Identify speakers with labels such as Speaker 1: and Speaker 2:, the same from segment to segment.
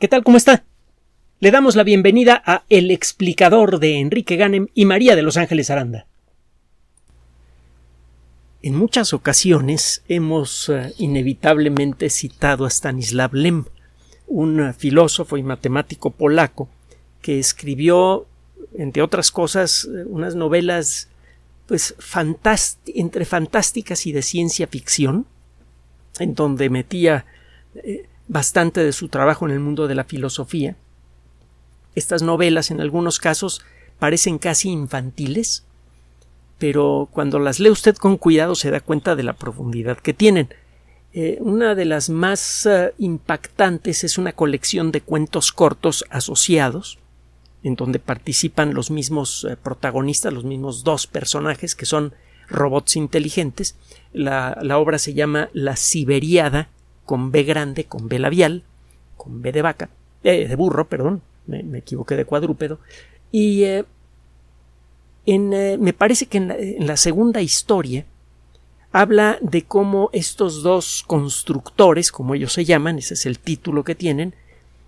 Speaker 1: ¿Qué tal? ¿Cómo está? Le damos la bienvenida a El explicador de Enrique Ganem y María de Los Ángeles Aranda. En muchas ocasiones hemos uh, inevitablemente citado a Stanislav Lem, un filósofo y matemático polaco que escribió, entre otras cosas, unas novelas pues entre fantásticas y de ciencia ficción, en donde metía eh, bastante de su trabajo en el mundo de la filosofía. Estas novelas en algunos casos parecen casi infantiles, pero cuando las lee usted con cuidado se da cuenta de la profundidad que tienen. Eh, una de las más uh, impactantes es una colección de cuentos cortos asociados, en donde participan los mismos uh, protagonistas, los mismos dos personajes que son robots inteligentes. La obra se llama La Siberiada con B grande, con B labial, con B de vaca, eh, de burro, perdón, me, equivoqué de cuadrúpedo, y eh, en, eh, me parece que en la, segunda historia habla de cómo estos dos constructores, como ellos se llaman, ese es el título que tienen,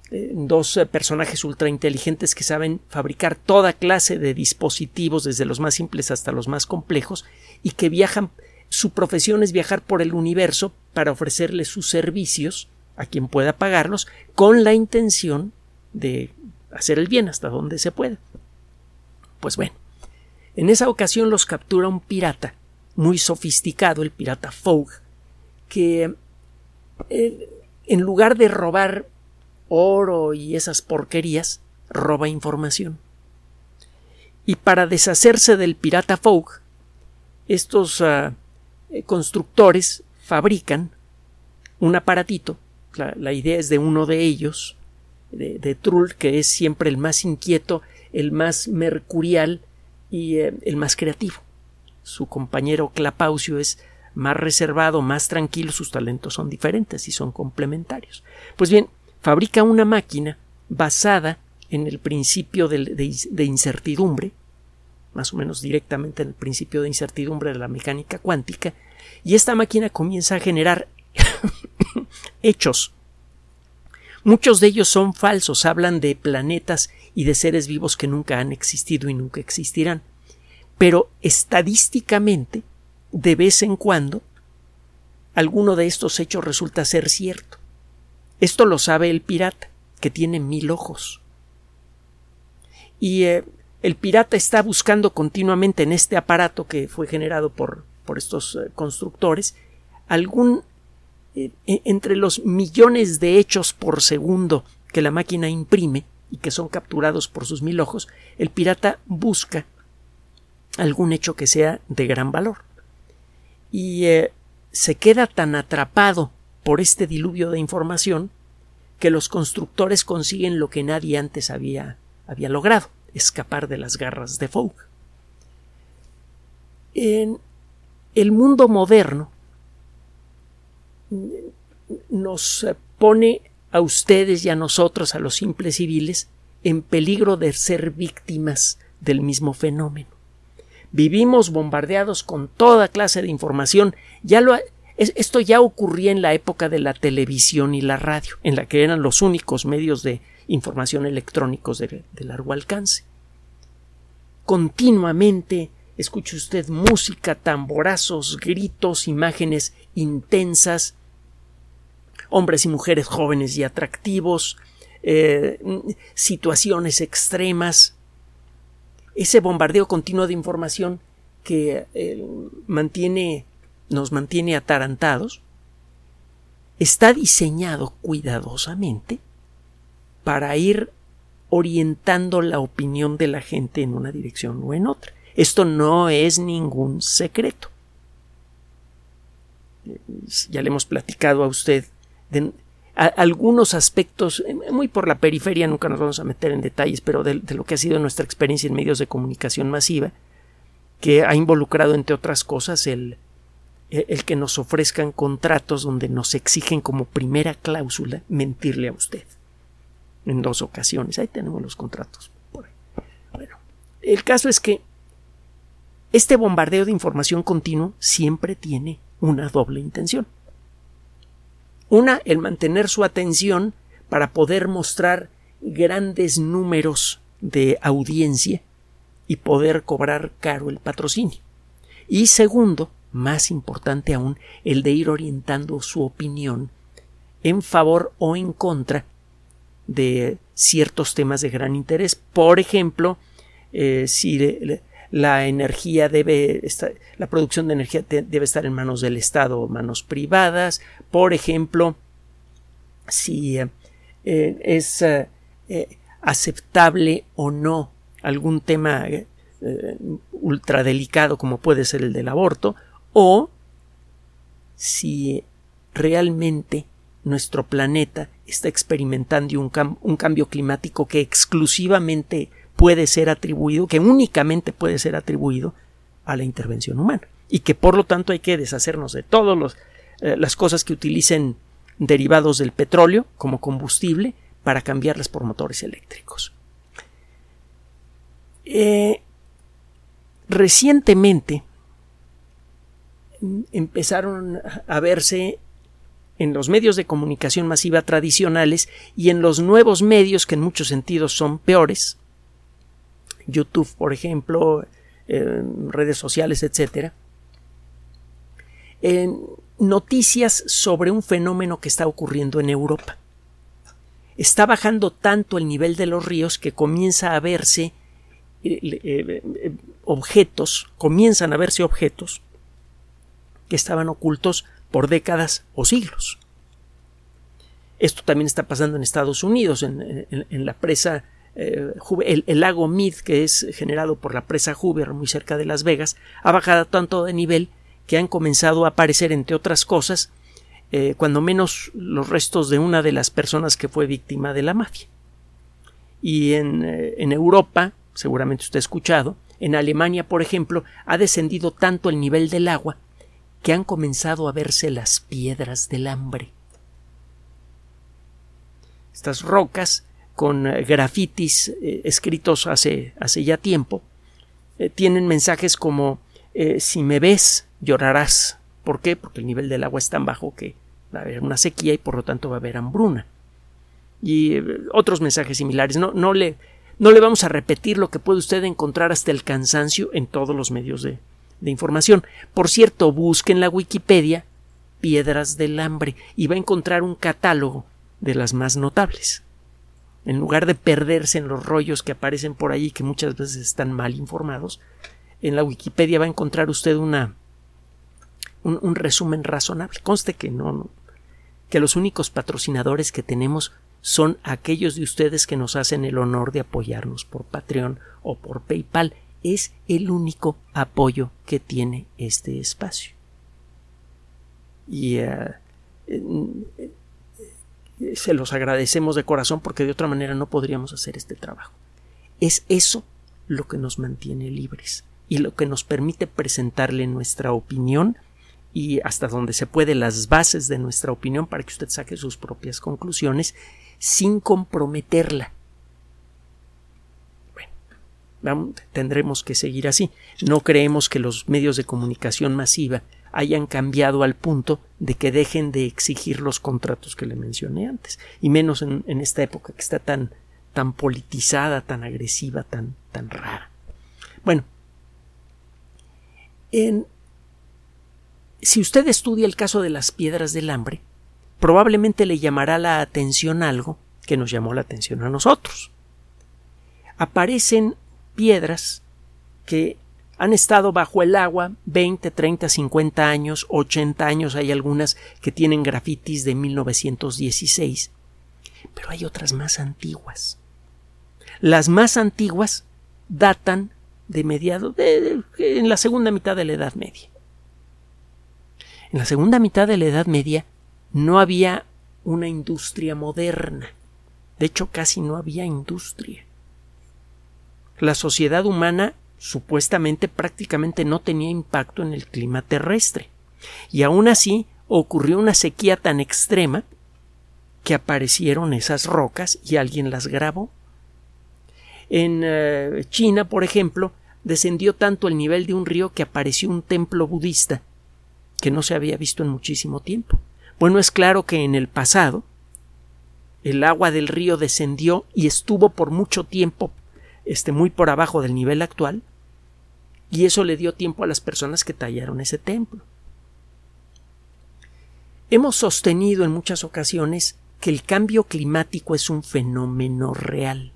Speaker 1: dos personajes ultra inteligentes que saben fabricar toda clase de dispositivos, desde los más simples hasta los más complejos, y que viajan su profesión es viajar por el universo para ofrecerle sus servicios a quien pueda pagarlos con la intención de hacer el bien hasta donde se pueda. Pues bueno, en esa ocasión los captura un pirata muy sofisticado, el pirata Fogg, que eh, en lugar de robar oro y esas porquerías, roba información. Y para deshacerse del pirata Fogg, estos ah, eh, constructores fabrican un aparatito, la, idea es de uno de ellos, de, Trull, que es siempre el más inquieto, el más mercurial y eh, el más creativo. Su compañero Clapaucio es más reservado, más tranquilo, sus talentos son diferentes y son complementarios. Pues bien, fabrica una máquina basada en el principio de incertidumbre, más o menos directamente en el principio de incertidumbre de la mecánica cuántica, y esta máquina comienza a generar hechos. Muchos de ellos son falsos, hablan de planetas y de seres vivos que nunca han existido y nunca existirán. Pero estadísticamente, de vez en cuando, alguno de estos hechos resulta ser cierto. Esto lo sabe el pirata, que tiene mil ojos. Y eh, el pirata está buscando continuamente en este aparato que fue generado por, por estos eh, constructores algún eh, e, entre los millones de hechos por segundo que la máquina imprime y que son capturados por sus mil ojos, el pirata busca algún hecho que sea de gran valor. Y eh, se queda tan atrapado por este diluvio de información que los constructores consiguen lo que nadie antes había, había logrado escapar de las garras de Fogg. En el mundo moderno nos pone a ustedes y a nosotros, a los simples civiles, en peligro de ser víctimas del mismo fenómeno. Vivimos bombardeados con toda clase de información. Ya lo, esto ya ocurría en la época de la televisión y la radio, en la que eran los únicos medios de información electrónicos de, largo alcance. Continuamente escuche usted música, tamborazos, gritos, imágenes intensas, hombres y mujeres jóvenes y atractivos, eh, situaciones extremas, ese bombardeo continuo de información que eh, mantiene, nos mantiene atarantados, está diseñado cuidadosamente para ir orientando la opinión de la gente en una dirección o en otra. Esto no es ningún secreto. Ya le hemos platicado a usted de algunos aspectos, muy por la periferia, nunca nos vamos a meter en detalles, pero de, lo que ha sido nuestra experiencia en medios de comunicación masiva, que ha involucrado, entre otras cosas, el, el que nos ofrezcan contratos donde nos exigen como primera cláusula mentirle a usted en dos ocasiones. Ahí tenemos los contratos. Bueno, el caso es que este bombardeo de información continuo siempre tiene una doble intención. Una, el mantener su atención para poder mostrar grandes números de audiencia y poder cobrar caro el patrocinio. Y segundo, más importante aún, el de ir orientando su opinión en favor o en contra de ciertos temas de gran interés. Por ejemplo, eh, si la energía debe la producción de energía debe estar en manos del Estado o manos privadas. Por ejemplo, si eh, es eh, aceptable o no algún tema ultra delicado como puede ser el del aborto o si realmente nuestro planeta está experimentando un, un, cambio climático que exclusivamente puede ser atribuido, que únicamente puede ser atribuido a la intervención humana y que por lo tanto hay que deshacernos de todas eh, las cosas que utilicen derivados del petróleo como combustible para cambiarlas por motores eléctricos. Eh, recientemente empezaron a verse en los medios de comunicación masiva tradicionales y en los nuevos medios que en muchos sentidos son peores, YouTube, por ejemplo, redes sociales, en noticias sobre un fenómeno que está ocurriendo en Europa. Está bajando tanto el nivel de los ríos que comienza a verse eh, eh, eh, objetos, comienzan a verse objetos que estaban ocultos por décadas o siglos. Esto también está pasando en Estados Unidos, en, la presa, eh, el, lago Mead, que es generado por la presa Hoover, muy cerca de Las Vegas, ha bajado tanto de nivel que han comenzado a aparecer, entre otras cosas, eh, cuando menos los restos de una de las personas que fue víctima de la mafia. Y en, eh, en Europa, seguramente usted ha escuchado, en Alemania, por ejemplo, ha descendido tanto el nivel del agua que han comenzado a verse las piedras del hambre. Estas rocas con eh, grafitis eh, escritos hace, hace, ya tiempo eh, tienen mensajes como si me ves llorarás. ¿Por qué? Porque el nivel del agua es tan bajo que va a haber una sequía y por lo tanto va a haber hambruna. Y otros mensajes similares. No, no, le, no le vamos a repetir lo que puede usted encontrar hasta el cansancio en todos los medios de, de información. Por cierto, busque en la Wikipedia piedras del hambre y va a encontrar un catálogo de las más notables. En lugar de perderse en los rollos que aparecen por ahí que muchas veces están mal informados, en la Wikipedia va a encontrar usted una un, resumen razonable. Conste que no, no, que los únicos patrocinadores que tenemos son aquellos de ustedes que nos hacen el honor de apoyarnos por Patreon o por PayPal es el único apoyo que tiene este espacio. Y eh, se los agradecemos de corazón porque de otra manera no podríamos hacer este trabajo. Es eso lo que nos mantiene libres y lo que nos permite presentarle nuestra opinión y hasta donde se puede las bases de nuestra opinión para que usted saque sus propias conclusiones sin comprometerla tendremos que seguir así. No creemos que los medios de comunicación masiva hayan cambiado al punto de que dejen de exigir los contratos que le mencioné antes, y menos en, esta época que está tan, tan politizada, tan agresiva, tan, tan rara. Bueno, si usted estudia el caso de las piedras del hambre, probablemente le llamará la atención algo que nos llamó la atención a nosotros. Aparecen piedras que han estado bajo el agua 20, 30, 50 años, 80 años, hay algunas que tienen grafitis de 1916, pero hay otras más antiguas. Las más antiguas datan de mediados de, en la segunda mitad de la Edad Media. En la segunda mitad de la Edad Media no había una industria moderna. De hecho, casi no había industria la sociedad humana supuestamente prácticamente no tenía impacto en el clima terrestre. Y aún así ocurrió una sequía tan extrema que aparecieron esas rocas y alguien las grabó. En eh, China, por ejemplo, descendió tanto el nivel de un río que apareció un templo budista que no se había visto en muchísimo tiempo. Bueno, es claro que en el pasado el agua del río descendió y estuvo por mucho tiempo este, muy por abajo del nivel actual, y eso le dio tiempo a las personas que tallaron ese templo. Hemos sostenido en muchas ocasiones que el cambio climático es un fenómeno real.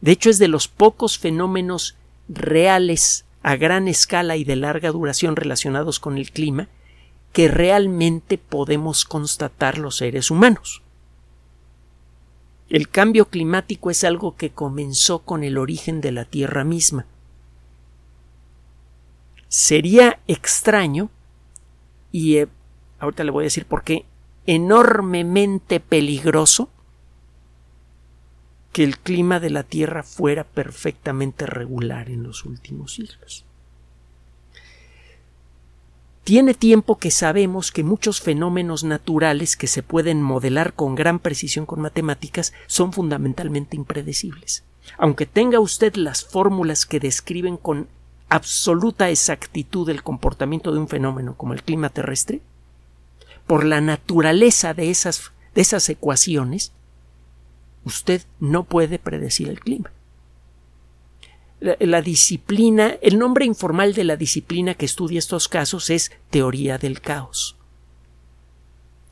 Speaker 1: De hecho, es de los pocos fenómenos reales a gran escala y de larga duración relacionados con el clima que realmente podemos constatar los seres humanos. El cambio climático es algo que comenzó con el origen de la Tierra misma. Sería extraño, y eh, ahorita le voy a decir por qué, enormemente peligroso que el clima de la Tierra fuera perfectamente regular en los últimos siglos. Tiene tiempo que sabemos que muchos fenómenos naturales que se pueden modelar con gran precisión con matemáticas son fundamentalmente impredecibles. Aunque tenga usted las fórmulas que describen con absoluta exactitud el comportamiento de un fenómeno como el clima terrestre, por la naturaleza de esas, de esas ecuaciones, usted no puede predecir el clima. La, disciplina, el nombre informal de la disciplina que estudia estos casos es teoría del caos.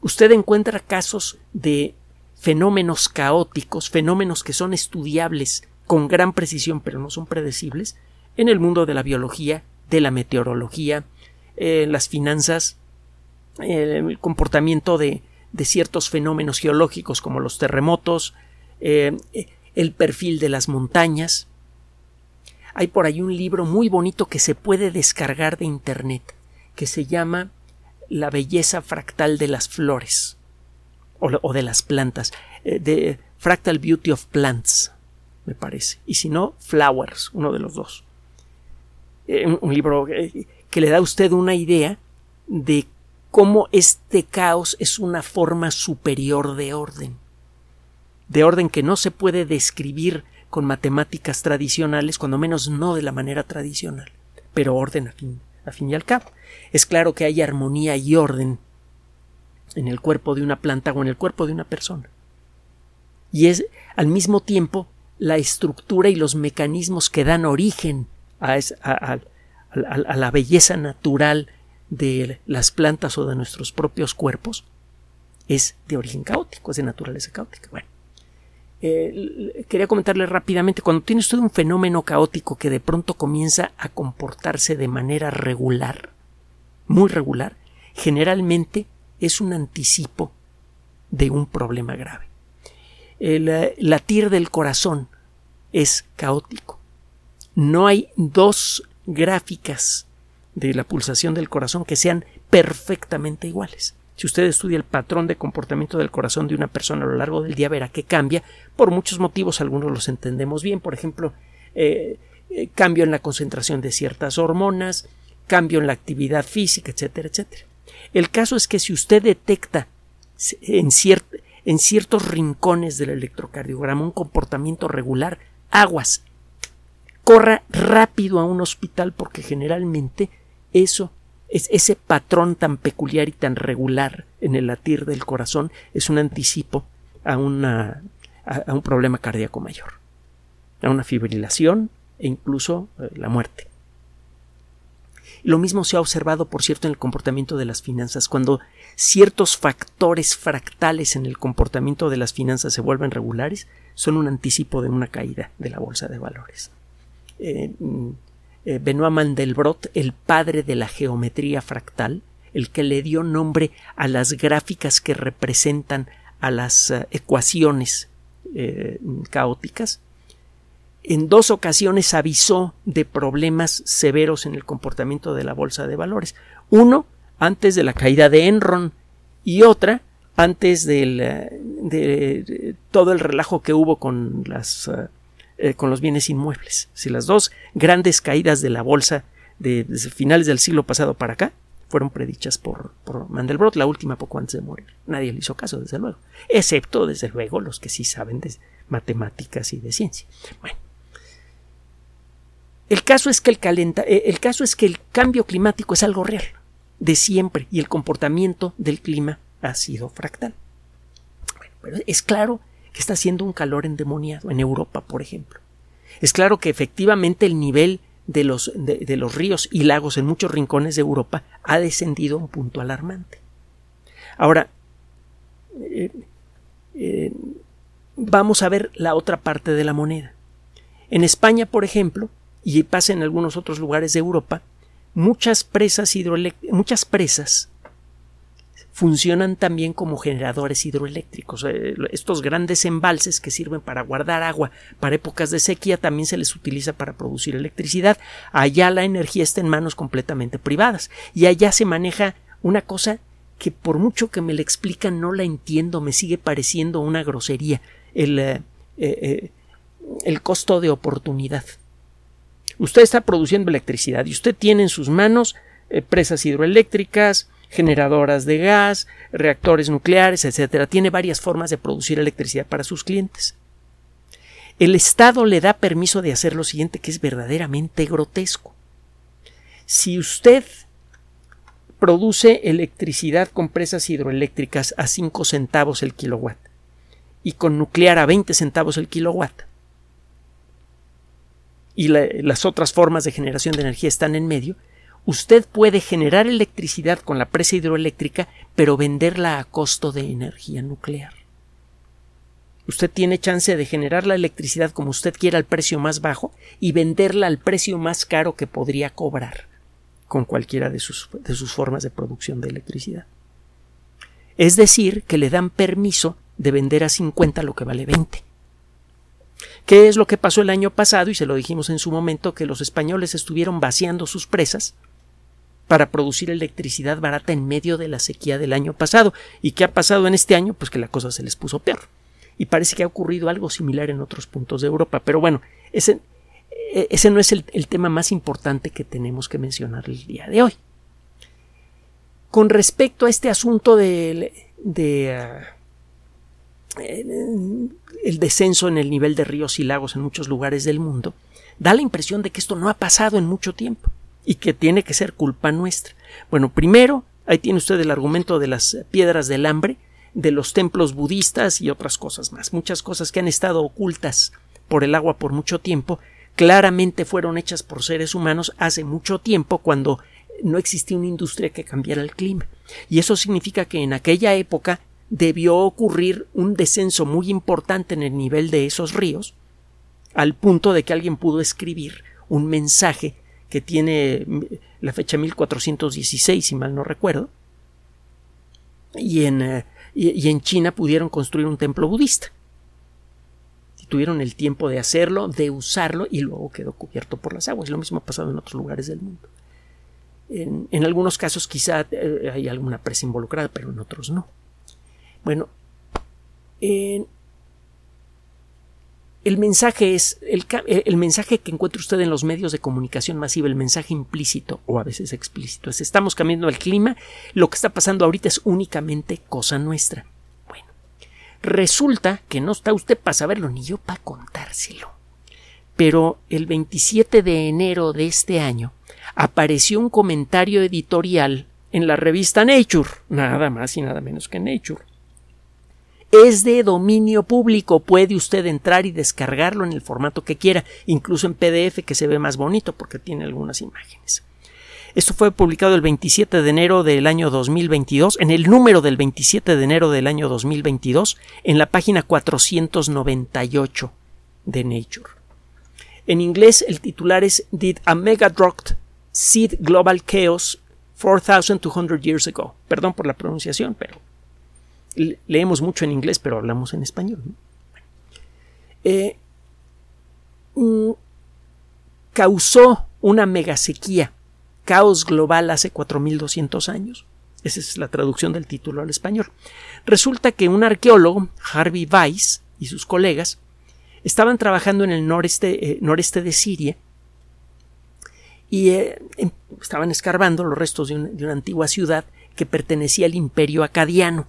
Speaker 1: Usted encuentra casos de fenómenos caóticos, fenómenos que son estudiables con gran precisión pero no son predecibles, en el mundo de la biología, de la meteorología, las finanzas, el comportamiento de, de ciertos fenómenos geológicos como los terremotos, eh, el perfil de las montañas. Hay por ahí un libro muy bonito que se puede descargar de Internet, que se llama La belleza fractal de las flores o, de las plantas, eh, de Fractal Beauty of Plants, me parece. Y si no, Flowers, uno de los dos. Eh, un, libro que le da a usted una idea de cómo este caos es una forma superior de orden de orden que no se puede describir con matemáticas tradicionales, cuando menos no de la manera tradicional, pero orden a fin, a fin y al cabo. Es claro que hay armonía y orden en el cuerpo de una planta o en el cuerpo de una persona. Y es al mismo tiempo la estructura y los mecanismos que dan origen a, la belleza natural de las plantas o de nuestros propios cuerpos es de origen caótico, es de naturaleza caótica. Bueno, eh, quería comentarle rápidamente, cuando tiene usted un fenómeno caótico que de pronto comienza a comportarse de manera regular, muy regular, generalmente es un anticipo de un problema grave. El eh, latir del corazón es caótico. No hay dos gráficas de la pulsación del corazón que sean perfectamente iguales. Si usted estudia el patrón de comportamiento del corazón de una persona a lo largo del día, verá que cambia por muchos motivos, algunos los entendemos bien, por ejemplo, eh, eh, cambio en la concentración de ciertas hormonas, cambio en la actividad física, etcétera, etcétera. El caso es que si usted detecta en, en ciertos rincones del electrocardiograma un comportamiento regular, aguas, corra rápido a un hospital porque generalmente eso es ese patrón tan peculiar y tan regular en el latir del corazón es un anticipo a, a, un problema cardíaco mayor, a una fibrilación e incluso eh, la muerte. Lo mismo se ha observado, por cierto, en el comportamiento de las finanzas. Cuando ciertos factores fractales en el comportamiento de las finanzas se vuelven regulares, son un anticipo de una caída de la bolsa de valores. Eh, mm, eh, Benoit Mandelbrot, el padre de la geometría fractal, el que le dio nombre a las gráficas que representan a las eh, ecuaciones eh, caóticas, en dos ocasiones avisó de problemas severos en el comportamiento de la bolsa de valores. Uno antes de la caída de Enron y otra antes de, todo el relajo que hubo con las eh, con los bienes inmuebles. Si las dos grandes caídas de la bolsa de, desde finales del siglo pasado para acá fueron predichas por, por, Mandelbrot, la última poco antes de morir. Nadie le hizo caso, desde luego, excepto, desde luego, los que sí saben de matemáticas y de ciencia. Bueno, el caso es que el, calenta, eh, el caso es que el cambio climático es algo real, de siempre, y el comportamiento del clima ha sido fractal. pero es claro está haciendo un calor endemoniado en Europa, por ejemplo. Es claro que efectivamente el nivel de los, de, los ríos y lagos en muchos rincones de Europa ha descendido a un punto alarmante. Ahora, eh, eh, vamos a ver la otra parte de la moneda. En España, por ejemplo, y pasa en algunos otros lugares de Europa, muchas presas muchas presas funcionan también como generadores hidroeléctricos. Eh, estos grandes embalses que sirven para guardar agua para épocas de sequía también se les utiliza para producir electricidad. Allá la energía está en manos completamente privadas y allá se maneja una cosa que por mucho que me la explican no la entiendo, me sigue pareciendo una grosería. El, eh, eh, el costo de oportunidad. Usted está produciendo electricidad y usted tiene en sus manos presas hidroeléctricas, generadoras de gas, reactores nucleares, etcétera. Tiene varias formas de producir electricidad para sus clientes. El Estado le da permiso de hacer lo siguiente que es verdaderamente grotesco. Si usted produce electricidad con presas hidroeléctricas a 5 centavos el kilowatt y con nuclear a 20 centavos el kilowatt, y las otras formas de generación de energía están en medio, usted puede generar electricidad con la presa hidroeléctrica, pero venderla a costo de energía nuclear. Usted tiene chance de generar la electricidad como usted quiera al precio más bajo y venderla al precio más caro que podría cobrar con cualquiera de sus, de sus formas de producción de electricidad. Es decir, que le dan permiso de vender a 50 lo que vale 20. ¿Qué es lo que pasó el año pasado? Y se lo dijimos en su momento que los españoles estuvieron vaciando sus presas para producir electricidad barata en medio de la sequía del año pasado. ¿Y qué ha pasado en este año? Pues que la cosa se les puso peor. Y parece que ha ocurrido algo similar en otros puntos de Europa. Pero bueno, ese, e, no es el, tema más importante que tenemos que mencionar el día de hoy. Con respecto a este asunto de, de ah, el descenso en el nivel de ríos y lagos en muchos lugares del mundo, da la impresión de que esto no ha pasado en mucho tiempo y que tiene que ser culpa nuestra. Bueno, primero, ahí tiene usted el argumento de las piedras del hambre, de los templos budistas y otras cosas más. Muchas cosas que han estado ocultas por el agua por mucho tiempo, claramente fueron hechas por seres humanos hace mucho tiempo cuando no existía una industria que cambiara el clima. Y eso significa que en aquella época debió ocurrir un descenso muy importante en el nivel de esos ríos, al punto de que alguien pudo escribir un mensaje que tiene la fecha 1416, si mal no recuerdo, y en, eh, y, en China pudieron construir un templo budista. Y tuvieron el tiempo de hacerlo, de usarlo, y luego quedó cubierto por las aguas. Lo mismo ha pasado en otros lugares del mundo. En, en algunos casos quizá eh, hay alguna presa involucrada, pero en otros no. Bueno, en, el mensaje es eh, el, mensaje que encuentra usted en los medios de comunicación masiva, el mensaje implícito o a veces explícito, es estamos cambiando el clima, lo que está pasando ahorita es únicamente cosa nuestra. Bueno, resulta que no está usted para saberlo ni yo para contárselo. Pero el 27 de enero de este año apareció un comentario editorial en la revista Nature, nada más y nada menos que Nature es de dominio público. Puede usted entrar y descargarlo en el formato que quiera, incluso en PDF que se ve más bonito porque tiene algunas imágenes. Esto fue publicado el 27 de enero del año 2022, en el número del 27 de enero del año 2022, en la página 498 de Nature. En inglés el titular es Did a Megadrocht Seed Global Chaos 4200 Years Ago? Perdón por la pronunciación, pero leemos mucho en inglés, pero hablamos en español. Eh, mm, causó una megasequía, caos global hace 4.200 años. Esa es la traducción del título al español. Resulta que un arqueólogo, Harvey Weiss, y sus colegas estaban trabajando en el noreste, eh, de Siria y eh, em, estaban escarbando los restos de, una antigua ciudad que pertenecía al imperio acadiano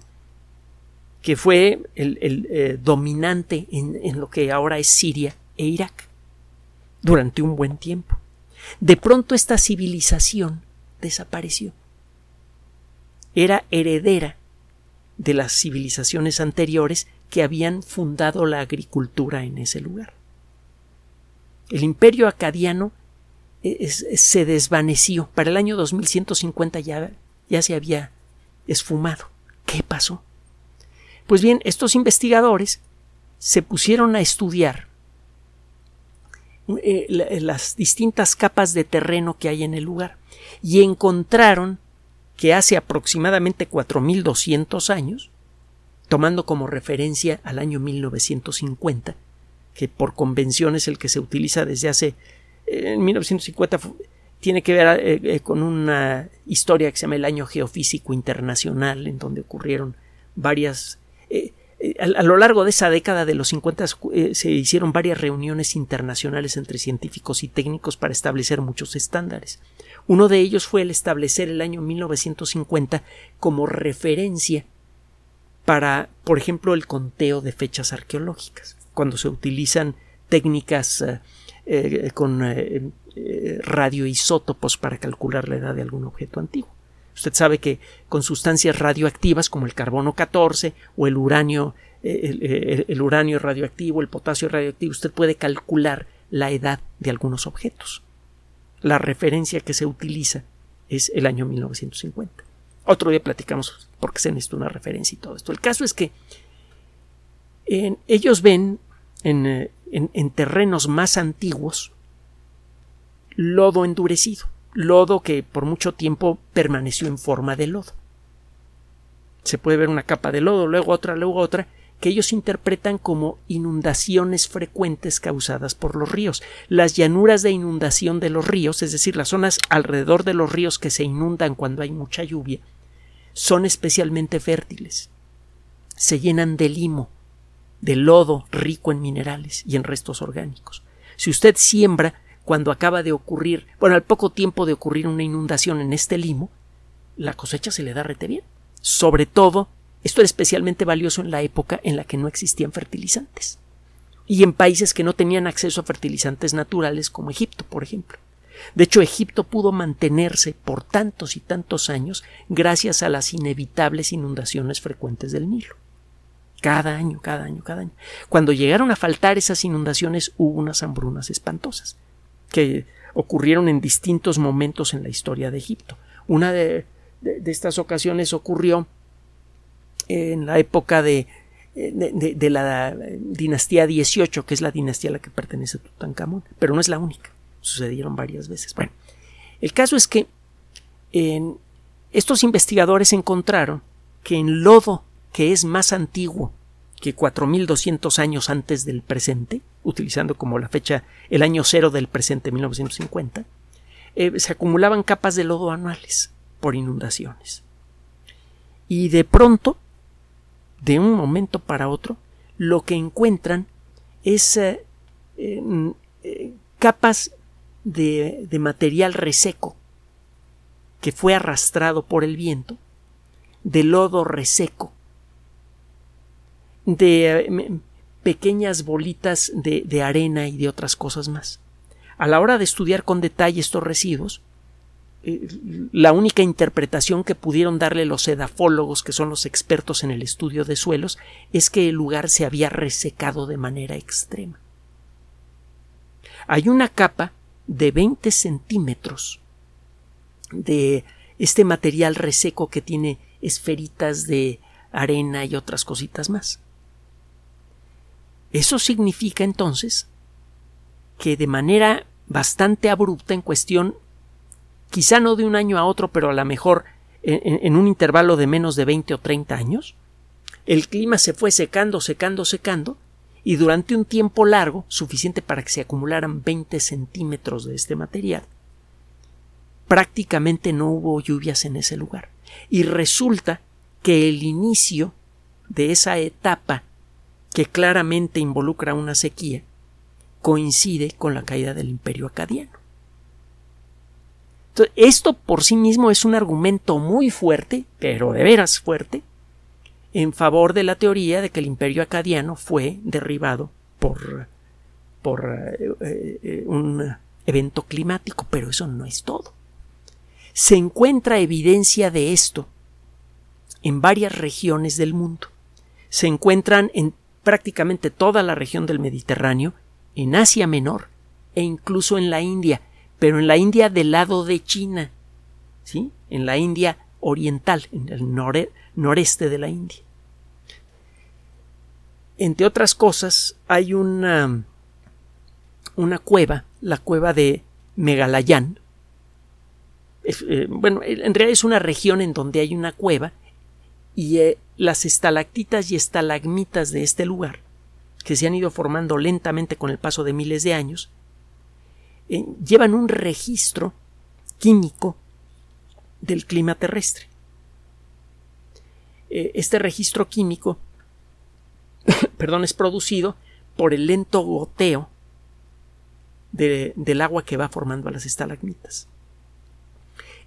Speaker 1: que fue el, eh, dominante en, lo que ahora es Siria e Irak durante un buen tiempo. De pronto esta civilización desapareció. Era heredera de las civilizaciones anteriores que habían fundado la agricultura en ese lugar. El imperio acadiano eh, se desvaneció. Para el año 2150 ya, ya se había esfumado. ¿Qué pasó? Pues bien, estos investigadores se pusieron a estudiar eh, las distintas capas de terreno que hay en el lugar y encontraron que hace aproximadamente 4.200 años, tomando como referencia al año 1950, que por convención es el que se utiliza desde hace eh, en 1950 tiene que ver eh, eh, con una historia que se llama el Año Geofísico Internacional, en donde ocurrieron varias. A, a, lo largo de esa década de los 50 se hicieron varias reuniones internacionales entre científicos y técnicos para establecer muchos estándares. Uno de ellos fue el establecer el año 1950 como referencia para, por ejemplo, el conteo de fechas arqueológicas, cuando se utilizan técnicas eh, con eh, eh, radioisótopos para calcular la edad de algún objeto antiguo. Usted sabe que con sustancias radioactivas como el carbono 14 o el uranio, el, uranio radioactivo, el potasio radioactivo, usted puede calcular la edad de algunos objetos. La referencia que se utiliza es el año 1950. Otro día platicamos por qué se necesita una referencia y todo esto. El caso es que ellos ven en, en, terrenos más antiguos lodo endurecido, lodo que por mucho tiempo permaneció en forma de lodo. Se puede ver una capa de lodo, luego otra, luego otra, que ellos interpretan como inundaciones frecuentes causadas por los ríos. Las llanuras de inundación de los ríos, es decir, las zonas alrededor de los ríos que se inundan cuando hay mucha lluvia, son especialmente fértiles. Se llenan de limo, de lodo rico en minerales y en restos orgánicos. Si usted siembra cuando acaba de ocurrir, bueno, al poco tiempo de ocurrir una inundación en este limo, la cosecha se le da rete bien. Sobre todo, esto era especialmente valioso en la época en la que no existían fertilizantes y en países que no tenían acceso a fertilizantes naturales como Egipto, por ejemplo. De hecho, Egipto pudo mantenerse por tantos y tantos años gracias a las inevitables inundaciones frecuentes del Nilo. Cada año, cada año, cada año. Cuando llegaron a faltar esas inundaciones hubo unas hambrunas espantosas que ocurrieron en distintos momentos en la historia de Egipto. Una de, estas ocasiones ocurrió en la época de, de, la dinastía 18, que es la dinastía a la que pertenece Tutankamón, pero no es la única. Sucedieron varias veces. Bueno, el caso es que estos investigadores encontraron que en lodo que es más antiguo que 4.200 años antes del presente, utilizando como la fecha el año cero del presente 1950, eh, se acumulaban capas de lodo anuales por inundaciones. Y de pronto, de un momento para otro, lo que encuentran es eh, eh, capas de material reseco que fue arrastrado por el viento, de lodo reseco de pequeñas bolitas de, arena y de otras cosas más. A la hora de estudiar con detalle estos residuos, eh, la única interpretación que pudieron darle los edafólogos, que son los expertos en el estudio de suelos, es que el lugar se había resecado de manera extrema. Hay una capa de 20 centímetros de este material reseco que tiene esferitas de arena y otras cositas más. Eso significa entonces que de manera bastante abrupta en cuestión, quizá no de un año a otro, pero a lo mejor en, un intervalo de menos de 20 o 30 años, el clima se fue secando, secando, secando, y durante un tiempo largo, suficiente para que se acumularan 20 centímetros de este material, prácticamente no hubo lluvias en ese lugar. Y resulta que el inicio de esa etapa que claramente involucra una sequía, coincide con la caída del imperio acadiano. esto por sí mismo es un argumento muy fuerte, pero de veras fuerte, en favor de la teoría de que el imperio acadiano fue derribado por, por eh, eh, un evento climático, pero eso no es todo. Se encuentra evidencia de esto en varias regiones del mundo se encuentran en prácticamente toda la región del Mediterráneo, en Asia Menor e incluso en la India, pero en la India del lado de China, ¿sí? En la India oriental, en el noreste de la India. Entre otras cosas, hay una, una cueva, la cueva de Megalayan. Eh, bueno, en realidad es una región en donde hay una cueva y eh, las estalactitas y estalagmitas de este lugar, que se han ido formando lentamente con el paso de miles de años, eh, llevan un registro químico del clima terrestre. Eh, este registro químico, perdón, es producido por el lento goteo del agua que va formando a las estalagmitas.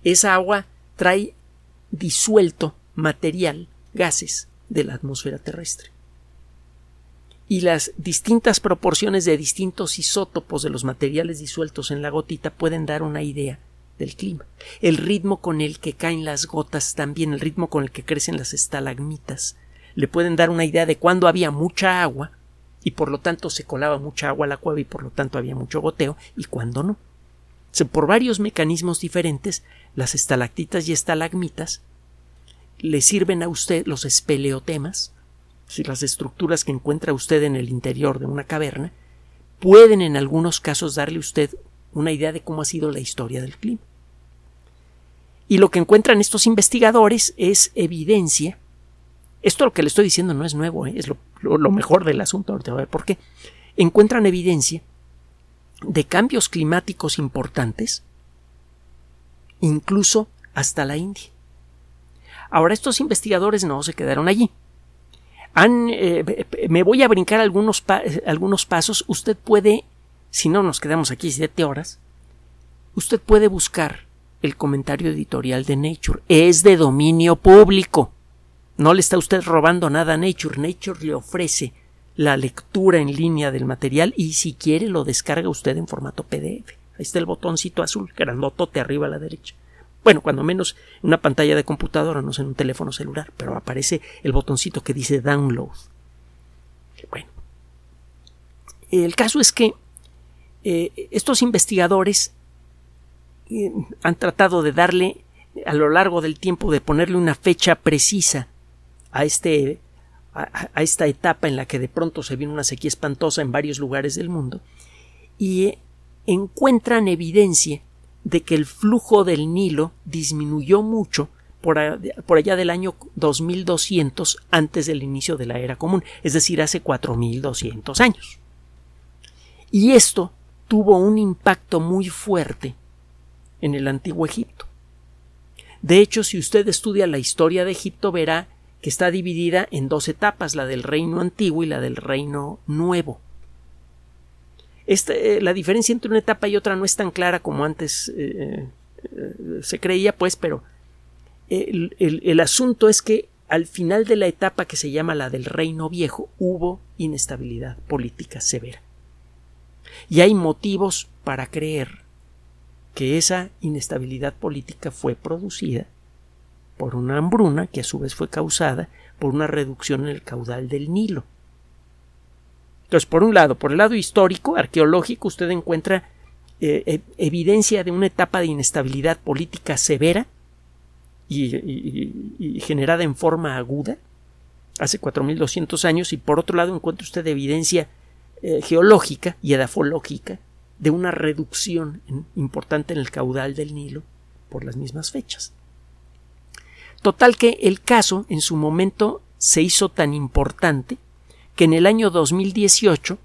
Speaker 1: Esa agua trae disuelto material, gases de la atmósfera terrestre. Y las distintas proporciones de distintos isótopos de los materiales disueltos en la gotita pueden dar una idea del clima. El ritmo con el que caen las gotas también, el ritmo con el que crecen las estalagmitas, le pueden dar una idea de cuándo había mucha agua y por lo tanto se colaba mucha agua a la cueva y por lo tanto había mucho goteo y cuándo no. por varios mecanismos diferentes, las estalactitas y estalagmitas le sirven a usted los espeleotemas, si las estructuras que encuentra usted en el interior de una caverna, pueden en algunos casos darle a usted una idea de cómo ha sido la historia del clima. Y lo que encuentran estos investigadores es evidencia. Esto lo que le estoy diciendo no es nuevo, ¿eh? es lo, mejor del asunto. Ahorita a ver por qué. Encuentran evidencia de cambios climáticos importantes, incluso hasta la India. Ahora, estos investigadores no se quedaron allí. Eh, me voy a brincar algunos, algunos pasos. Usted puede, si no nos quedamos aquí siete horas, usted puede buscar el comentario editorial de Nature. Es de dominio público. No le está usted robando nada a Nature. Nature le ofrece la lectura en línea del material y si quiere lo descarga usted en formato PDF. Ahí está el botoncito azul, grandotote arriba a la derecha. Bueno, cuando menos en una pantalla de computadora, no sé, en un teléfono celular, pero aparece el botoncito que dice download. Bueno, el caso es que eh, estos investigadores eh, han tratado de darle a lo largo del tiempo de ponerle una fecha precisa a este a, esta etapa en la que de pronto se viene una sequía espantosa en varios lugares del mundo y eh, encuentran evidencia de que el flujo del Nilo disminuyó mucho por, allá del año 2200 antes del inicio de la era común, es decir, hace 4200 años. Y esto tuvo un impacto muy fuerte en el antiguo Egipto. De hecho, si usted estudia la historia de Egipto, verá que está dividida en dos etapas, la del reino antiguo y la del reino nuevo. Este, la diferencia entre una etapa y otra no es tan clara como antes eh, eh, se creía, pues, pero el, asunto es que al final de la etapa que se llama la del Reino Viejo hubo inestabilidad política severa. Y hay motivos para creer que esa inestabilidad política fue producida por una hambruna que a su vez fue causada por una reducción en el caudal del Nilo. Entonces, por un lado, por el lado histórico, arqueológico, usted encuentra eh, e, evidencia de una etapa de inestabilidad política severa y, generada en forma aguda hace 4.200 años y por otro lado encuentra usted evidencia eh, geológica y edafológica de una reducción importante en el caudal del Nilo por las mismas fechas. Total que el caso en su momento se hizo tan importante que en el año 2018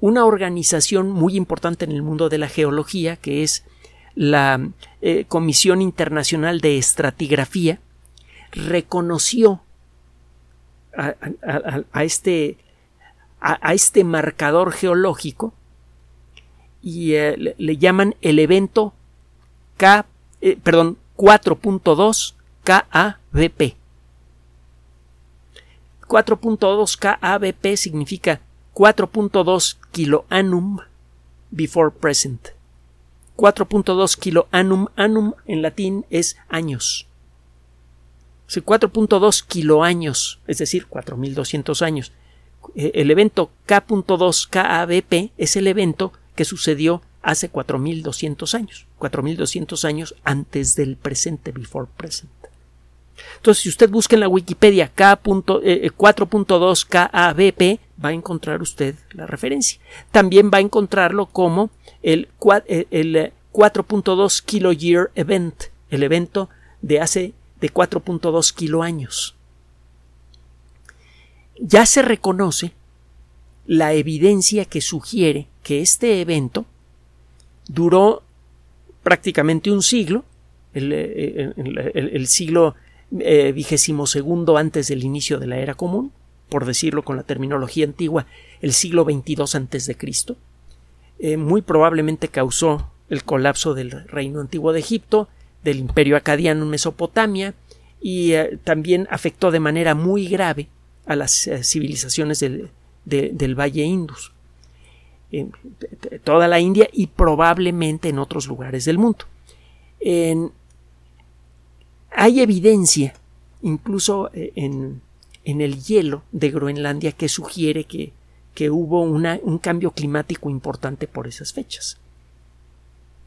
Speaker 1: una organización muy importante en el mundo de la geología, que es la eh, Comisión Internacional de Estratigrafía, reconoció a, este, a, este marcador geológico y eh, le, llaman el evento K, eh, perdón, 4.2 KABP. 4.2 KABP significa 4.2 kiloannum before present. 4.2 kiloannum, annum en latín es años. 4.2 kiloaños, es decir, 4.200 años. Eh, el evento K.2 KABP es el evento que sucedió hace 4.200 años, 4.200 años antes del presente, before present. Entonces, si usted busca en la Wikipedia K. 4.2 KABP, va a encontrar usted la referencia. También va a encontrarlo como el, el 4.2 kilo year event, el evento de hace de 4.2 kilo años. Ya se reconoce la evidencia que sugiere que este evento duró prácticamente un siglo, el, eh, siglo eh, vigésimo segundo antes del inicio de la era común, por decirlo con la terminología antigua, el siglo 22 antes de Cristo, eh, muy probablemente causó el colapso del reino antiguo de Egipto, del imperio acadiano en Mesopotamia y eh, también afectó de manera muy grave a las civilizaciones del, del Valle Indus, en toda la India y probablemente en otros lugares del mundo. Hay evidencia, incluso eh, en, el hielo de Groenlandia, que sugiere que, hubo un cambio climático importante por esas fechas.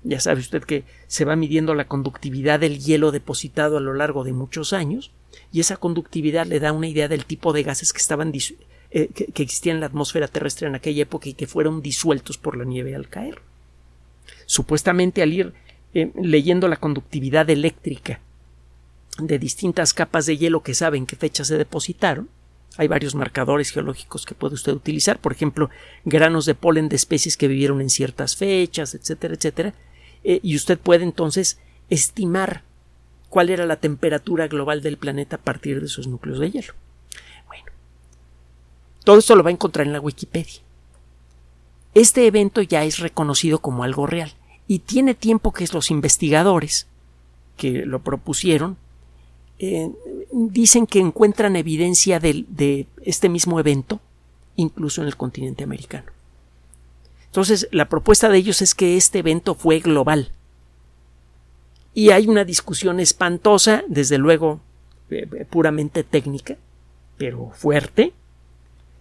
Speaker 1: Ya sabe usted que se va midiendo la conductividad del hielo depositado a lo largo de muchos años y esa conductividad le da una idea del tipo de gases que estaban eh, que, existían en la atmósfera terrestre en aquella época y que fueron disueltos por la nieve al caer. Supuestamente al ir eh, leyendo la conductividad eléctrica de distintas capas de hielo que saben qué fecha se depositaron, hay varios marcadores geológicos que puede usted utilizar, por ejemplo, granos de polen de especies que vivieron en ciertas fechas, etcétera, etcétera, eh, y usted puede entonces estimar cuál era la temperatura global del planeta a partir de esos núcleos de hielo. Bueno, todo esto lo va a encontrar en la Wikipedia. Este evento ya es reconocido como algo real y tiene tiempo que los investigadores que lo propusieron eh, dicen que encuentran evidencia de este mismo evento incluso en el continente americano. Entonces, la propuesta de ellos es que este evento fue global. Y hay una discusión espantosa, desde luego eh, eh, puramente técnica, pero fuerte,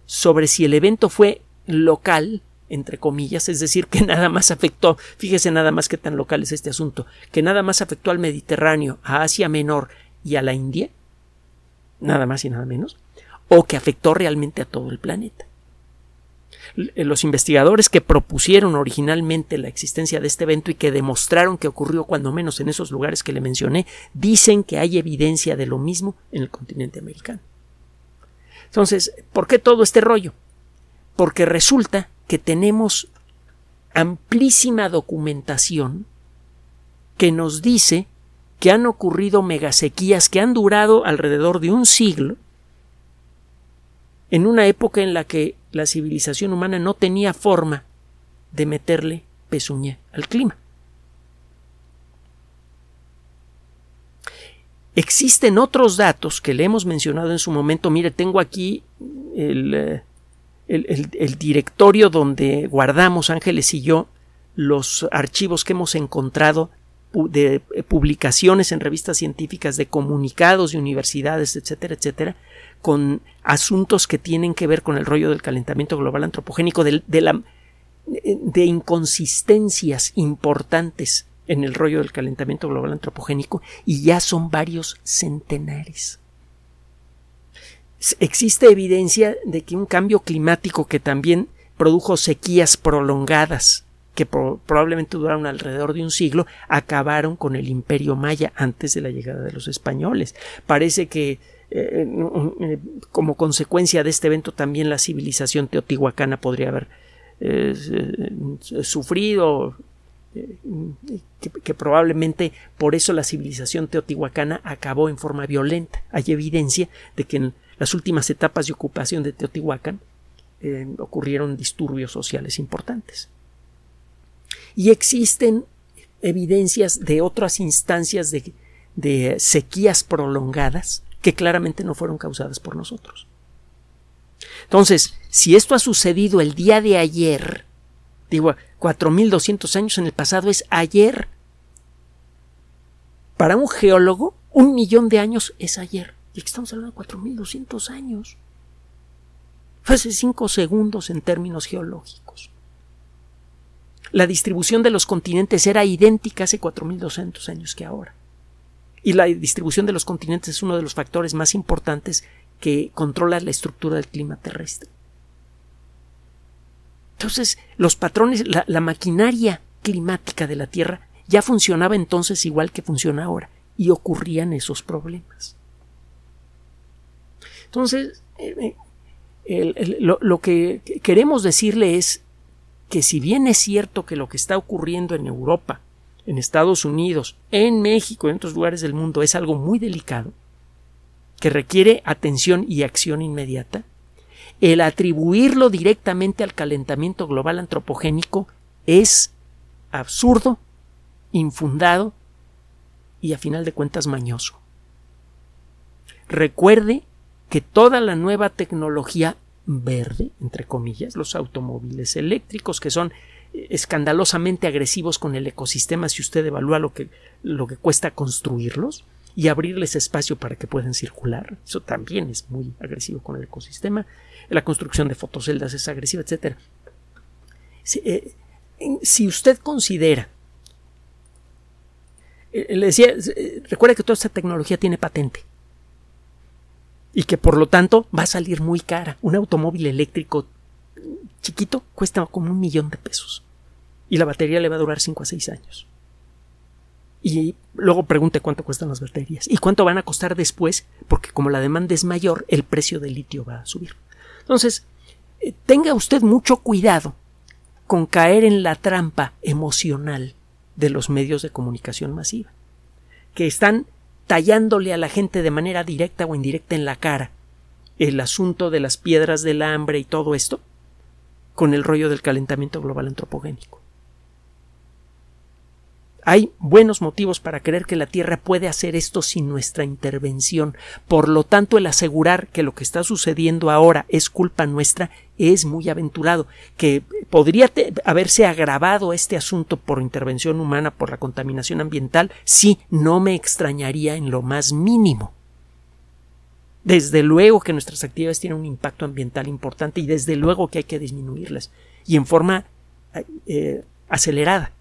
Speaker 1: sobre si el evento fue local, entre comillas, es decir, que nada más afectó, fíjese nada más que tan local es este asunto, que nada más afectó al Mediterráneo, a Asia Menor y a la India, nada más y nada menos, o que afectó realmente a todo el planeta. Eh, los investigadores que propusieron originalmente la existencia de este evento y que demostraron que ocurrió cuando menos en esos lugares que le mencioné, dicen que hay evidencia de lo mismo en el continente americano. Entonces, ¿por qué todo este rollo? Porque resulta que tenemos amplísima documentación que nos dice que han ocurrido megasequías que han durado alrededor de un siglo en una época en la que la civilización humana no tenía forma de meterle pezuña al clima. Existen otros datos que le hemos mencionado en su momento. Mire, tengo aquí el, eh, el, directorio donde guardamos Ángeles y yo los archivos que hemos encontrado de eh, publicaciones en revistas científicas, de comunicados de universidades, etcétera, etcétera, con asuntos que tienen que ver con el rollo del calentamiento global antropogénico, de, la, de inconsistencias importantes en el rollo del calentamiento global antropogénico y ya son varios centenares. Existe evidencia de que un cambio climático que también produjo sequías prolongadas que probablemente duraron alrededor de un siglo, acabaron con el imperio maya antes de la llegada de los españoles. Parece que eh, eh, como consecuencia de este evento también la civilización teotihuacana podría haber eh, sufrido que, probablemente por eso la civilización teotihuacana acabó en forma violenta. Hay evidencia de que en las últimas etapas de ocupación de Teotihuacán ocurrieron disturbios sociales importantes. Y existen evidencias de otras instancias de sequías prolongadas que claramente no fueron causadas por nosotros. Entonces, si esto ha sucedido el día de ayer, digo, 4.200 años en el pasado es ayer. Para un geólogo, Un millón de años es ayer. Y aquí estamos hablando de 4.200 años. Fue hace cinco segundos en términos geológicos. La distribución de los continentes era idéntica hace 4.200 años que ahora. Y la distribución de los continentes es uno de los factores más importantes que controla la estructura del clima terrestre. Entonces, los patrones, la, maquinaria climática de la Tierra ya funcionaba entonces igual que funciona ahora y ocurrían esos problemas. Entonces, eh, eh, lo, que queremos decirle es que si bien es cierto que lo que está ocurriendo en Europa, en Estados Unidos, en México, en otros lugares del mundo es algo muy delicado, que requiere atención y acción inmediata, el atribuirlo directamente al calentamiento global antropogénico es absurdo, infundado y a final de cuentas mañoso. Recuerde que toda la nueva tecnología verde, entre comillas, los automóviles eléctricos que son escandalosamente agresivos con el ecosistema si usted evalúa lo que, lo que cuesta construirlos y abrirles espacio para que puedan circular. Eso también es muy agresivo con el ecosistema la construcción de fotoceldas es agresiva, etc. Eh, si, usted considera eh, le decía, eh, recuerda que toda esta tecnología tiene patente y que por lo tanto va a salir muy cara. Un automóvil eléctrico chiquito cuesta como un millón de pesos y la batería le va a durar 5 a 6 años. Y luego pregunte cuánto cuestan las baterías y cuánto van a costar después, porque como la demanda es mayor, el precio del litio va a subir. Entonces, eh, tenga usted mucho cuidado con caer en la trampa emocional de los medios de comunicación masiva, que están tallándole a la gente de manera directa o indirecta en la cara el asunto de las piedras del hambre y todo esto con el rollo del calentamiento global antropogénico. Hay buenos motivos para creer que la Tierra puede hacer esto sin nuestra intervención. Por lo tanto, el asegurar que lo que está sucediendo ahora es culpa nuestra es muy aventurado. Que podría haberse agravado este asunto por intervención humana, por la contaminación ambiental, sí, no me extrañaría en lo más mínimo. Desde luego que nuestras actividades tienen un impacto ambiental importante y desde luego que hay que disminuirlas y en forma eh, acelerada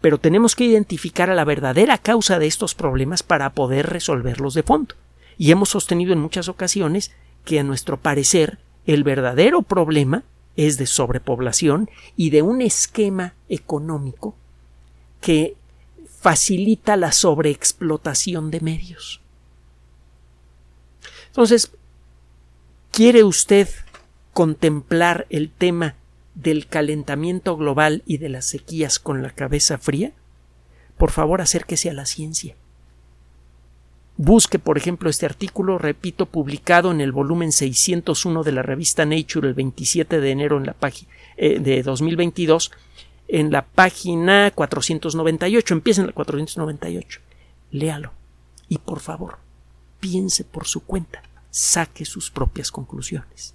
Speaker 1: pero tenemos que identificar a la verdadera causa de estos problemas para poder resolverlos de fondo. Y hemos sostenido en muchas ocasiones que a nuestro parecer el verdadero problema es de sobrepoblación y de un esquema económico que facilita la sobreexplotación de medios. Entonces, ¿quiere usted contemplar el tema del calentamiento global y de las sequías con la cabeza fría, por favor acérquese a la ciencia. Busque, por ejemplo, este artículo, repito, publicado en el volumen 601 de la revista Nature el 27 de enero eh, de 2022, en la página 498. Empieza en la 498. Léalo. Y por favor, piense por su cuenta. Saque sus propias conclusiones.